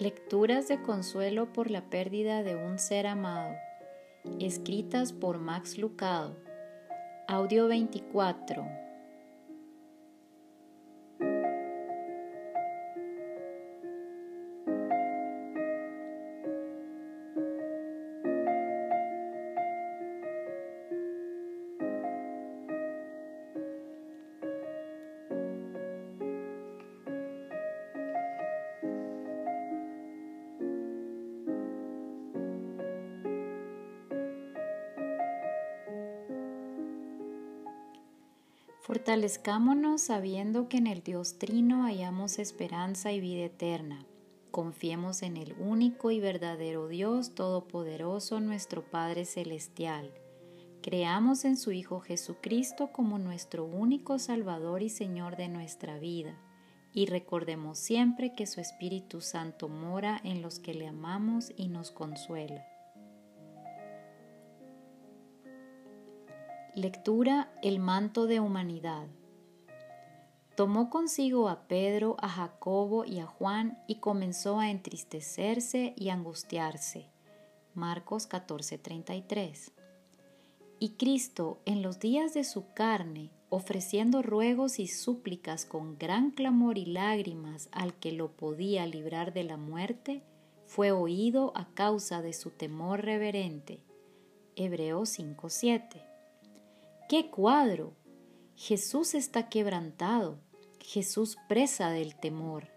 Lecturas de consuelo por la pérdida de un ser amado, escritas por Max Lucado. Audio 24. Fortalezcámonos sabiendo que en el Dios Trino hallamos esperanza y vida eterna. Confiemos en el único y verdadero Dios Todopoderoso, nuestro Padre Celestial. Creamos en su Hijo Jesucristo como nuestro único Salvador y Señor de nuestra vida. Y recordemos siempre que su Espíritu Santo mora en los que le amamos y nos consuela. Lectura El manto de humanidad. Tomó consigo a Pedro, a Jacobo y a Juan y comenzó a entristecerse y angustiarse. Marcos 14:33. Y Cristo, en los días de su carne, ofreciendo ruegos y súplicas con gran clamor y lágrimas al que lo podía librar de la muerte, fue oído a causa de su temor reverente. Hebreos 5:7. ¡Qué cuadro! Jesús está quebrantado, Jesús presa del temor,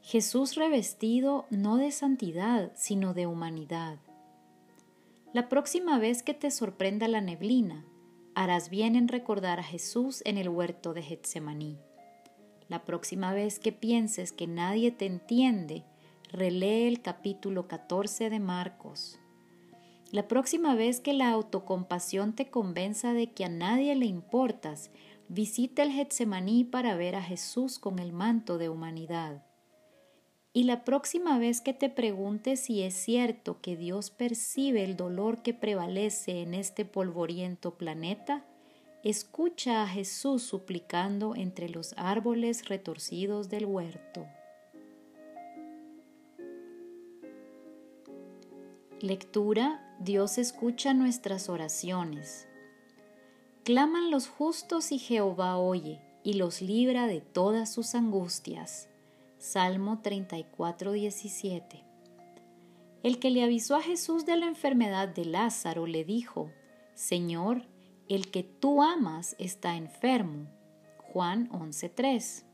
Jesús revestido no de santidad, sino de humanidad. La próxima vez que te sorprenda la neblina, harás bien en recordar a Jesús en el huerto de Getsemaní. La próxima vez que pienses que nadie te entiende, relee el capítulo 14 de Marcos. La próxima vez que la autocompasión te convenza de que a nadie le importas, visita el Getsemaní para ver a Jesús con el manto de humanidad. Y la próxima vez que te preguntes si es cierto que Dios percibe el dolor que prevalece en este polvoriento planeta, escucha a Jesús suplicando entre los árboles retorcidos del huerto. Lectura Dios escucha nuestras oraciones. Claman los justos y Jehová oye y los libra de todas sus angustias. Salmo 34, 17. El que le avisó a Jesús de la enfermedad de Lázaro le dijo, Señor, el que tú amas está enfermo. Juan 11.3.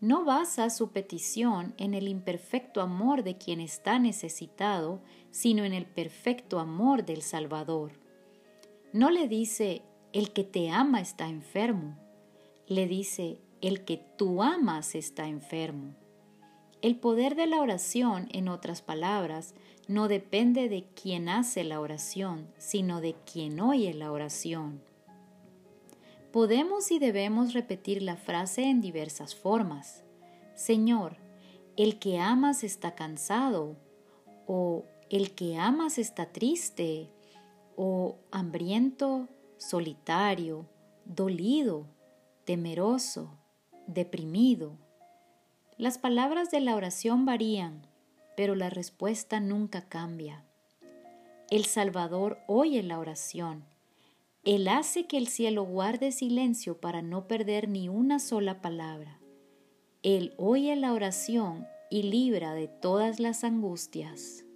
No basa su petición en el imperfecto amor de quien está necesitado, sino en el perfecto amor del Salvador. No le dice, el que te ama está enfermo. Le dice, el que tú amas está enfermo. El poder de la oración, en otras palabras, no depende de quien hace la oración, sino de quien oye la oración. Podemos y debemos repetir la frase en diversas formas. Señor, el que amas está cansado, o el que amas está triste, o hambriento, solitario, dolido, temeroso, deprimido. Las palabras de la oración varían, pero la respuesta nunca cambia. El Salvador oye la oración él hace que el cielo guarde silencio para no perder ni una sola palabra. Él oye la oración y libra de todas las angustias.